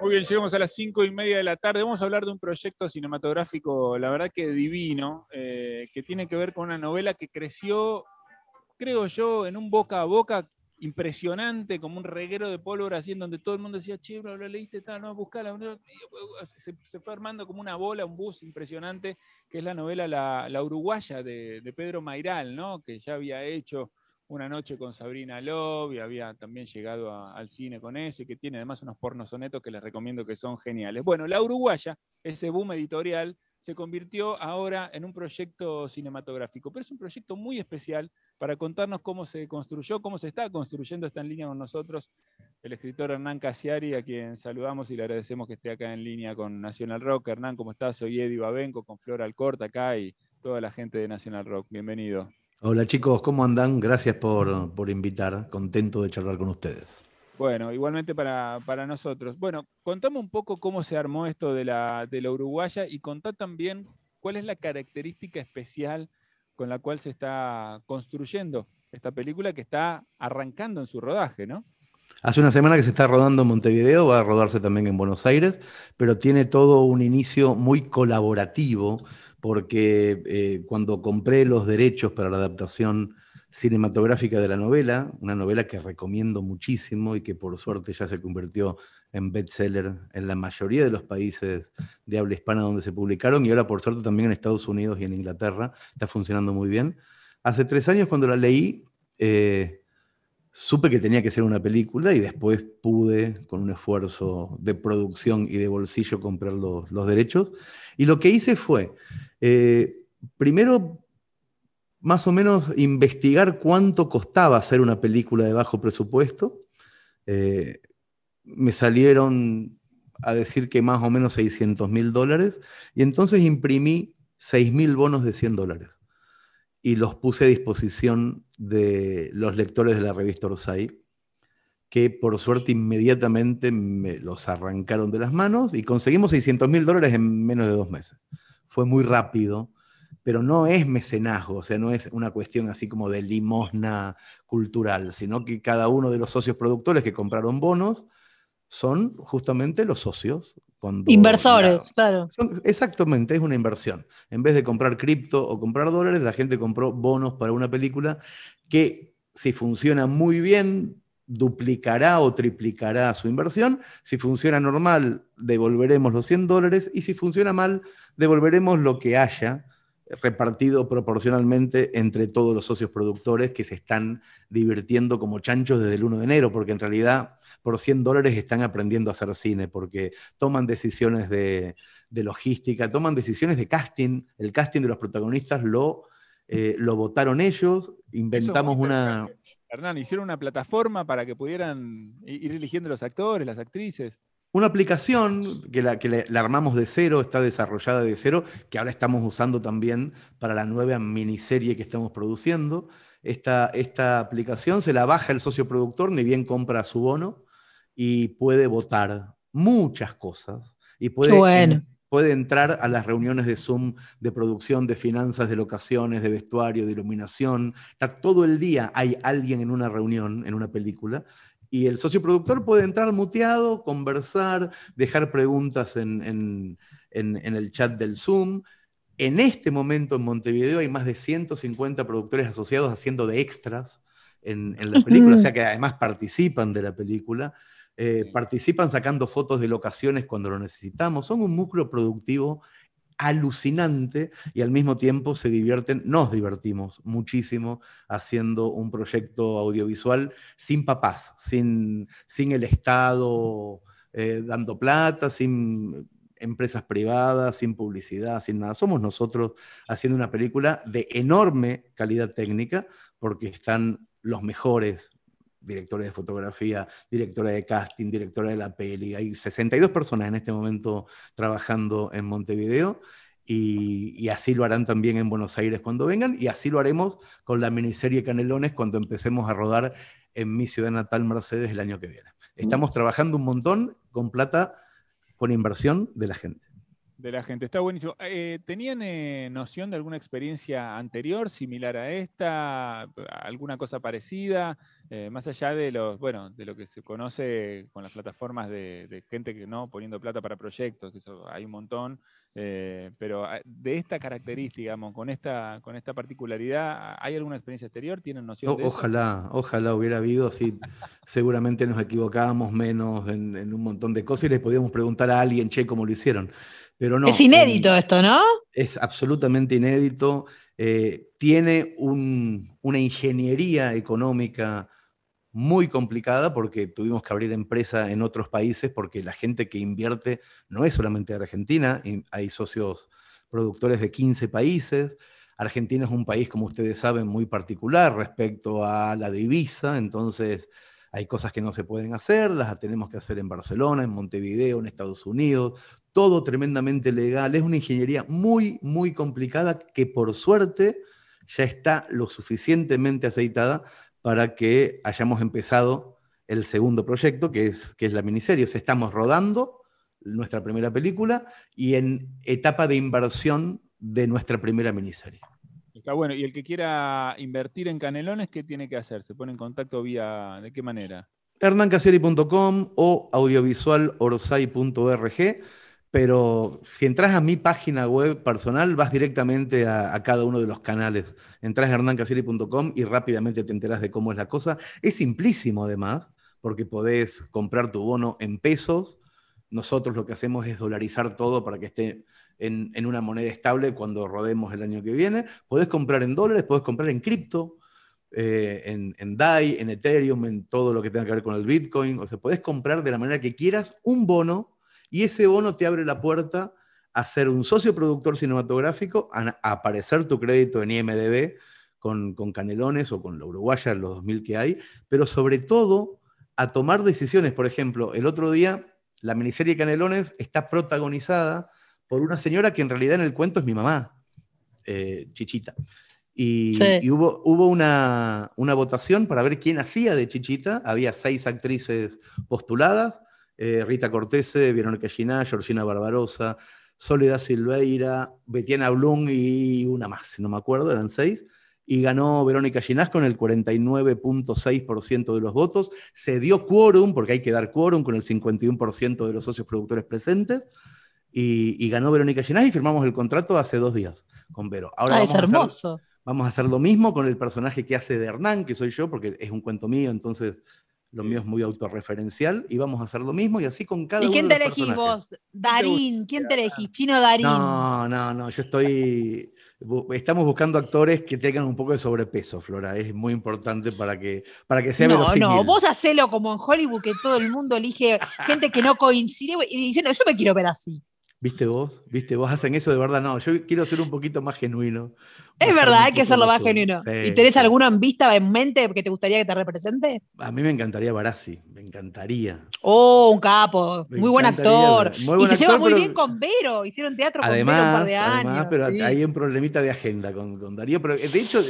Muy bien, llegamos a las cinco y media de la tarde. Vamos a hablar de un proyecto cinematográfico, la verdad que divino, eh, que tiene que ver con una novela que creció, creo yo, en un boca a boca impresionante, como un reguero de pólvora, así en donde todo el mundo decía, che, lo leíste, tal, no, buscala. Se, se, fue armando como una bola, un bus impresionante, que es la novela La, Uruguaya de, Pedro Mairal, ¿no? que ya había hecho una noche con Sabrina Love y había también llegado al cine con eso y que tiene además unos pornos sonetos que les recomiendo que son geniales. Bueno, La Uruguaya, ese boom editorial, se convirtió ahora en un proyecto cinematográfico, pero es un proyecto muy especial para contarnos cómo se construyó, cómo se está construyendo esta en línea con nosotros el escritor Hernán Casiari, a quien saludamos y le agradecemos que esté acá en línea con National Rock. Hernán, ¿cómo estás? Soy Eddie Babenco con Flor Alcorta acá y toda la gente de National Rock. Bienvenido. Hola chicos, ¿cómo andan? Gracias por, invitar, contento de charlar con ustedes. Bueno, igualmente para, nosotros. Bueno, contame un poco cómo se armó esto de la, de la uruguaya y contá también cuál es la característica especial con la cual se está construyendo esta película que está arrancando en su rodaje, ¿no? Hace una semana que se está rodando en Montevideo, va a rodarse también en Buenos Aires, pero tiene todo un inicio muy colaborativo porque eh, cuando compré los derechos para la adaptación cinematográfica de la novela, una novela que recomiendo muchísimo y que por suerte ya se convirtió en bestseller en la mayoría de los países de habla hispana donde se publicaron y ahora por suerte también en Estados Unidos y en Inglaterra está funcionando muy bien. Hace tres años cuando la leí, eh, supe que tenía que ser una película y después pude, con un esfuerzo de producción y de bolsillo, comprar los, derechos. Y lo que hice fue eh, primero, más o menos investigar cuánto costaba hacer una película de bajo presupuesto. Eh, me salieron a decir que más o menos 600 mil dólares y entonces imprimí 6 mil bonos de 100 dólares y los puse a disposición de los lectores de la revista Orsay, que por suerte inmediatamente me los arrancaron de las manos y conseguimos 600 mil dólares en menos de dos meses fue muy rápido, pero no es mecenazgo, o sea, no es una cuestión así como de limosna cultural, sino que cada uno de los socios productores que compraron bonos son justamente los socios. Inversores, claro. exactamente, es una inversión. En vez de comprar cripto o comprar dólares, la gente compró bonos para una película que si funciona muy bien, duplicará o triplicará su inversión. Si funciona normal, devolveremos los 100 dólares y si funciona mal, devolveremos lo que haya repartido proporcionalmente entre todos los socios productores que se están divirtiendo como chanchos desde el 1 de enero, porque en realidad por 100 dólares están aprendiendo a hacer cine, porque toman decisiones de, logística, toman decisiones de casting, el casting de los protagonistas lo, eh, lo votaron ellos, inventamos una... Hernán, hicieron una plataforma para que pudieran ir eligiendo los actores, las actrices. Una aplicación que, la, que la armamos de cero, está desarrollada de cero, que ahora estamos usando también para la nueva miniserie que estamos produciendo. Esta, esta aplicación se la baja el socio productor, ni bien compra su bono, y puede votar muchas cosas. Y puede, puede entrar a las reuniones de Zoom de producción, de finanzas, de locaciones, de vestuario, de iluminación. Está todo el día hay alguien en una reunión, en una película, y el socio productor puede entrar muteado, conversar, dejar preguntas en, el chat del Zoom. En este momento en Montevideo hay más de 150 productores asociados haciendo de extras en, la película, o sea que además participan de la película. Eh, participan sacando fotos de locaciones cuando lo necesitamos. Son un núcleo productivo alucinante y al mismo tiempo se divierten, nos divertimos muchísimo haciendo un proyecto audiovisual sin papás, sin, sin el Estado eh, dando plata, sin empresas privadas, sin publicidad, sin nada. Somos nosotros haciendo una película de enorme calidad técnica porque están los mejores directores de fotografía, directora de casting, directora de la peli. Hay 62 personas en este momento trabajando en Montevideo y, así lo harán también en Buenos Aires cuando vengan y así lo haremos con la miniserie Canelones cuando empecemos a rodar en mi ciudad natal Mercedes el año que viene. Estamos trabajando un montón con plata, con inversión de la gente. De la gente. Está buenísimo. Eh, ¿Tenían noción de alguna experiencia anterior, similar a esta? ¿Alguna cosa parecida? más allá de los, bueno, de lo que se conoce con las plataformas de, gente que no poniendo plata para proyectos, que eso hay un montón. Pero ah, de esta característica, digamos, con esta, con esta particularidad, ¿hay alguna experiencia exterior? ¿Tienen noción de ojalá, eso? Ojalá hubiera habido, así seguramente nos equivocábamos menos en, en un montón de cosas y les podíamos preguntar a alguien, che, cómo lo hicieron es inédito esto, ¿no? Es absolutamente inédito. Eh, tiene una ingeniería económica muy complicada porque tuvimos que abrir empresa en otros países porque la gente que invierte no es solamente de Argentina, hay socios productores de 15 países. Argentina es un país, como ustedes saben, muy particular respecto a la divisa, entonces hay cosas que no se pueden hacer, las tenemos que hacer en Barcelona, en Montevideo, en Estados Unidos, todo tremendamente legal. Es una ingeniería muy, muy complicada que por suerte ya está lo suficientemente aceitada para que hayamos empezado el segundo proyecto, que es, que es la miniserie. O sea, estamos rodando nuestra primera película y en etapa de inversión de nuestra primera miniserie. Está bueno. Y el que quiera invertir en canelones, ¿qué tiene que hacer? ¿Se pone en contacto vía de qué manera? hernancaseri.com o audiovisualorsay.org, pero si entras a mi página web personal, vas directamente a, cada uno de los canales. Entras a hernancaseri.com y rápidamente te enteras de cómo es la cosa. Es simplísimo además, porque podés comprar tu bono en pesos. Nosotros lo que hacemos es dolarizar todo para que esté en, una moneda estable cuando rodemos el año que viene. Podés comprar en dólares, podés comprar en cripto, eh, en, en, DAI, en Ethereum, en todo lo que tenga que ver con el Bitcoin. O sea, podés comprar de la manera que quieras un bono y ese bono te abre la puerta a ser un socio productor cinematográfico, a, aparecer tu crédito en IMDB con, con, Canelones o con la Uruguaya, los 2000 que hay, pero sobre todo a tomar decisiones. Por ejemplo, el otro día la miniserie Canelones está protagonizada por una señora que en realidad en el cuento es mi mamá, eh, Chichita. Y, hubo, hubo una, votación para ver quién hacía de Chichita. Había seis actrices postuladas. Eh, Rita Cortese, Verónica Giná, Georgina Barbarosa, Soledad Silveira, Betiana Blum y una más, no me acuerdo, eran seis. Y ganó Verónica Ginás con el 49.6% de los votos. Se dio quórum, porque hay que dar quórum con el 51% de los socios productores presentes y, ganó Verónica Ginás y firmamos el contrato hace dos días con Vero. Ahora ah, vamos es hermoso. A hacer, vamos a hacer lo mismo con el personaje que hace de Hernán, que soy yo, porque es un cuento mío, entonces lo mío es muy autorreferencial, y vamos a hacer lo mismo y así con cada uno de los ¿Y quién te elegís vos? Darín, ¿quién te elegís? Chino Darín. No, no, no, yo estoy... Estamos buscando actores que tengan un poco de sobrepeso, Flora. Es muy importante para que, para que sea No, no, vos hacelo como en Hollywood, que todo el mundo elige gente que no coincide y diciendo, yo me quiero ver así. ¿Viste vos? ¿Viste vos? Hacen eso de verdad. No, yo quiero ser un poquito más genuino. Es verdad, hay que hacerlo más genuino. ¿Y tenés alguno en vista, en mente, que te gustaría que te represente? A mí me encantaría Barassi, me encantaría. Oh, un capo, muy buen actor. y se lleva muy bien con Vero, hicieron teatro con Vero un par de años. Además, pero hay un problemita de agenda con, Darío. Pero de hecho,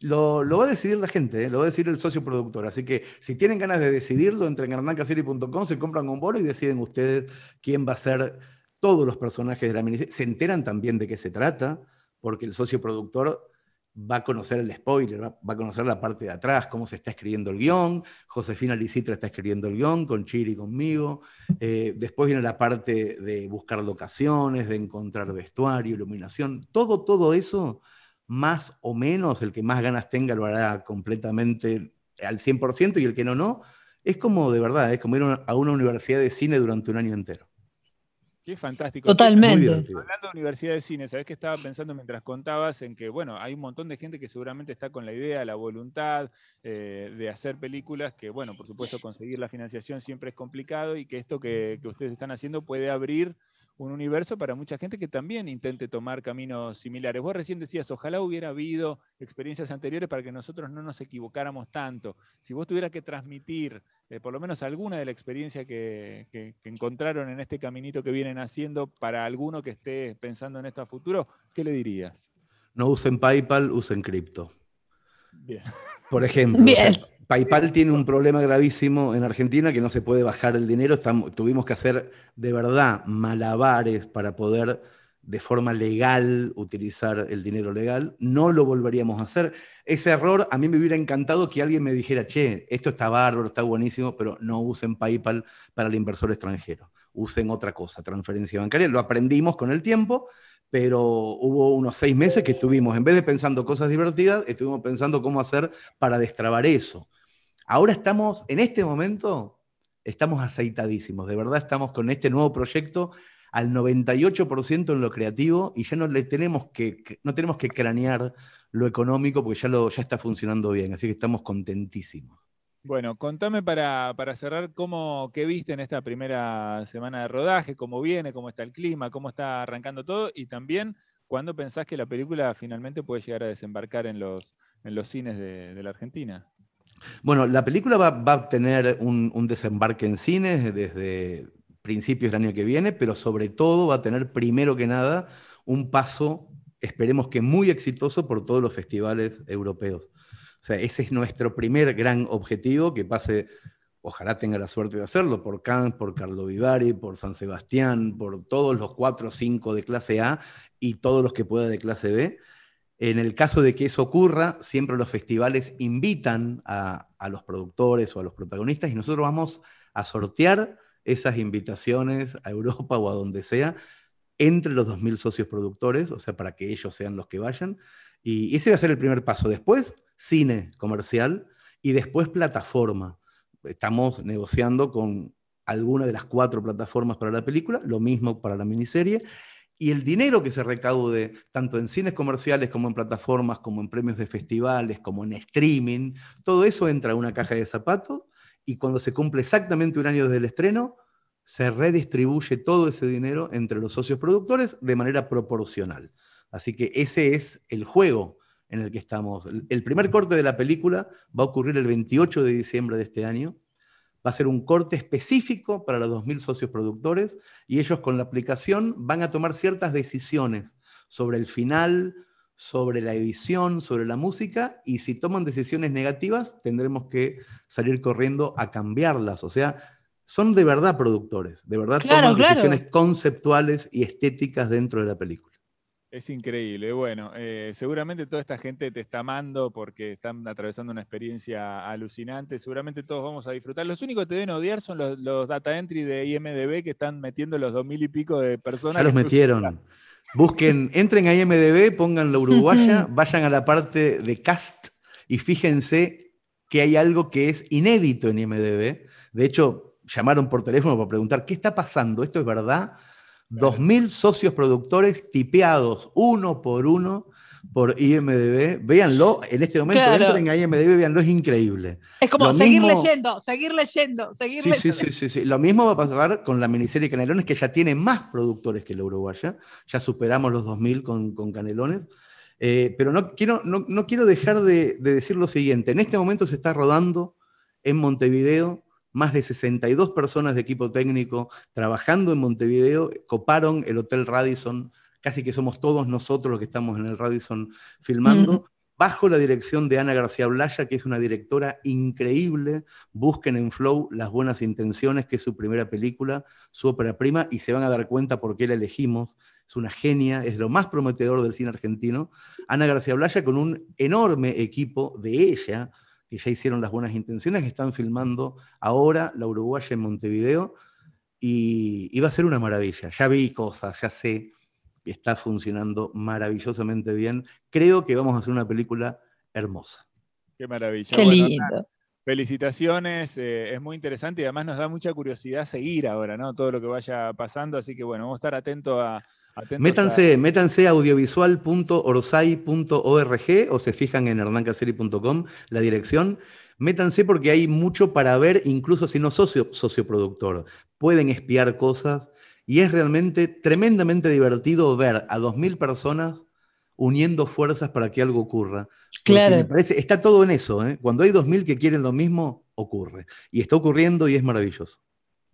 lo, va a decidir la gente, ¿eh? lo va a decidir el socio productor. Así que si tienen ganas de decidirlo, entren en hernancasiri.com, se compran un bono y deciden ustedes quién va a ser todos los personajes de la miniserie se enteran también de qué se trata, porque el socio productor va a conocer el spoiler, va, a conocer la parte de atrás, cómo se está escribiendo el guion. Josefina Licitra está escribiendo el guion con Chiri y conmigo. Eh, después viene la parte de buscar locaciones, de encontrar vestuario, iluminación. Todo, todo eso, más o menos, el que más ganas tenga lo hará completamente al 100% y el que no, no. Es como de verdad, es como ir a una universidad de cine durante un año entero. Qué fantástico. Totalmente. Hablando de Universidad de Cine, ¿sabés qué estaba pensando mientras contabas? En que, bueno, hay un montón de gente que seguramente está con la idea, la voluntad eh, de hacer películas, que, bueno, por supuesto, conseguir la financiación siempre es complicado y que esto que, que ustedes están haciendo puede abrir un universo para mucha gente que también intente tomar caminos similares. Vos recién decías, ojalá hubiera habido experiencias anteriores para que nosotros no nos equivocáramos tanto. Si vos tuvieras que transmitir eh, por lo menos alguna de la experiencia que, encontraron en este caminito que vienen haciendo para alguno que esté pensando en esto a futuro, ¿qué le dirías? No usen PayPal, usen cripto. Bien. Por ejemplo. Bien. PayPal tiene un problema gravísimo en Argentina que no se puede bajar el dinero. tuvimos que hacer de verdad malabares para poder de forma legal utilizar el dinero legal, no lo volveríamos a hacer. Ese error, a mí me hubiera encantado que alguien me dijera, che, esto está bárbaro, está buenísimo, pero no usen PayPal para el inversor extranjero, usen otra cosa, transferencia bancaria. Lo aprendimos con el tiempo, pero hubo unos seis meses que estuvimos, en vez de pensando cosas divertidas, estuvimos pensando cómo hacer para destrabar eso. Ahora estamos, en este momento, estamos aceitadísimos, de verdad estamos con este nuevo proyecto al 98% en lo creativo y ya no le tenemos que, no tenemos que cranear lo económico porque ya, lo, ya está funcionando bien, así que estamos contentísimos. Bueno, contame para, cerrar cómo, qué viste en esta primera semana de rodaje, cómo viene, cómo está el clima, cómo está arrancando todo y también cuándo pensás que la película finalmente puede llegar a desembarcar en los, en los cines de, la Argentina. Bueno, la película va, a tener un, desembarque en cines desde, principios del año que viene, pero sobre todo va a tener primero que nada un paso, esperemos que muy exitoso por todos los festivales europeos. O sea, ese es nuestro primer gran objetivo, que pase, ojalá tenga la suerte de hacerlo, por Cannes, por Carlo Vivari, por San Sebastián, por todos los cuatro o cinco de clase A y todos los que pueda de clase B. En el caso de que eso ocurra, siempre los festivales invitan a, los productores o a los protagonistas y nosotros vamos a sortear esas invitaciones a Europa o a donde sea entre los 2.000 socios productores, o sea, para que ellos sean los que vayan. Y ese va a ser el primer paso. Después, cine comercial y después plataforma. Estamos negociando con alguna de las cuatro plataformas para la película, lo mismo para la miniserie. Y el dinero que se recaude, tanto en cines comerciales como en plataformas, como en premios de festivales, como en streaming, todo eso entra en una caja de zapatos y cuando se cumple exactamente un año desde el estreno, se redistribuye todo ese dinero entre los socios productores de manera proporcional. Así que ese es el juego en el que estamos. El primer corte de la película va a ocurrir el 28 de diciembre de este año. Va a ser un corte específico para los 2.000 socios productores y ellos con la aplicación van a tomar ciertas decisiones sobre el final, sobre la edición, sobre la música, y si toman decisiones negativas, tendremos que salir corriendo a cambiarlas. O sea, son de verdad productores, de verdad toman decisiones conceptuales y estéticas dentro de la película. Es increíble. Bueno, eh, seguramente toda esta gente te está amando porque están atravesando una experiencia alucinante. Seguramente todos vamos a disfrutar. Los únicos que te deben odiar son los, data entry de IMDB que están metiendo los dos mil y pico de personas. Ya los metieron. Busquen, entren a IMDB, pongan la uruguaya, vayan a la parte de cast y fíjense que hay algo que es inédito en IMDB. De hecho, llamaron por teléfono para preguntar, ¿qué está pasando? ¿Esto es verdad? 2.000 socios productores tipeados uno por uno por IMDB. Véanlo, en este momento entren a IMDB, véanlo, es increíble. Es como seguir leyendo, seguir leyendo, seguir sí, leyendo. Sí, sí, sí, Lo mismo va a pasar con la miniserie Canelones, que ya tiene más productores que la Uruguaya. Ya superamos los 2.000 con, con Canelones. Eh, pero no quiero, no, quiero dejar de, de decir lo siguiente. En este momento se está rodando en Montevideo más de 62 personas de equipo técnico trabajando en Montevideo, coparon el Hotel Radisson casi que somos todos nosotros los que estamos en el Radisson filmando, bajo la dirección de Ana García Blaya, que es una directora increíble. Busquen en Flow Las Buenas Intenciones, que es su primera película, su ópera prima, y se van a dar cuenta por qué la elegimos. Es una genia, es lo más prometedor del cine argentino. Ana García Blaya con un enorme equipo de ella, que ya hicieron Las Buenas Intenciones, que están filmando ahora La Uruguaya en Montevideo, y, y va a ser una maravilla. Ya vi cosas, ya sé está funcionando maravillosamente bien. Creo que vamos a hacer una película hermosa. Qué maravilla. Qué lindo. Felicitaciones, eh, es muy interesante y además nos da mucha curiosidad seguir ahora, ¿no? Todo lo que vaya pasando, así que bueno, vamos a estar atentos a, métanse, a... métanse a audiovisual.orsay.org o se fijan en hernancaseri.com la dirección. Métanse porque hay mucho para ver, incluso si no socio, socioproductor. Pueden espiar cosas, y es realmente tremendamente divertido ver a 2.000 personas uniendo fuerzas para que algo ocurra. Claro. Me parece, está todo en eso. ¿eh? Cuando hay 2.000 que quieren lo mismo, ocurre. Y está ocurriendo y es maravilloso.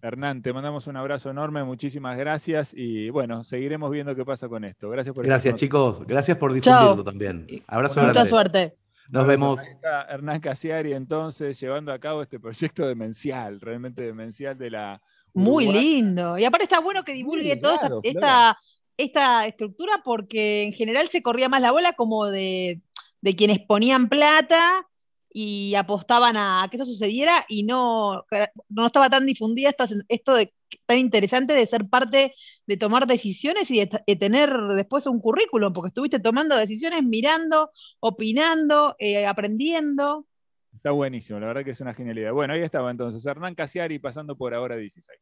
Hernán, te mandamos un abrazo enorme, muchísimas gracias y bueno, seguiremos viendo qué pasa con esto. Gracias por Gracias chicos, gracias por difundirlo también. Abrazo Mucha suerte. Nos vemos. Hernán Casiari entonces llevando a cabo este proyecto demencial, realmente demencial de la muy lindo. Y aparte está bueno que divulgue toda esta, esta estructura porque en general se corría más la bola como de, de quienes ponían plata y apostaban a que eso sucediera y no, no estaba tan difundida esto, esto de, tan interesante de ser parte de tomar decisiones y de, tener después un currículum, porque estuviste tomando decisiones, mirando, opinando, eh, aprendiendo. Está buenísimo, la verdad que es una genialidad. Bueno, ahí estaba entonces Hernán Casiari pasando por ahora 16.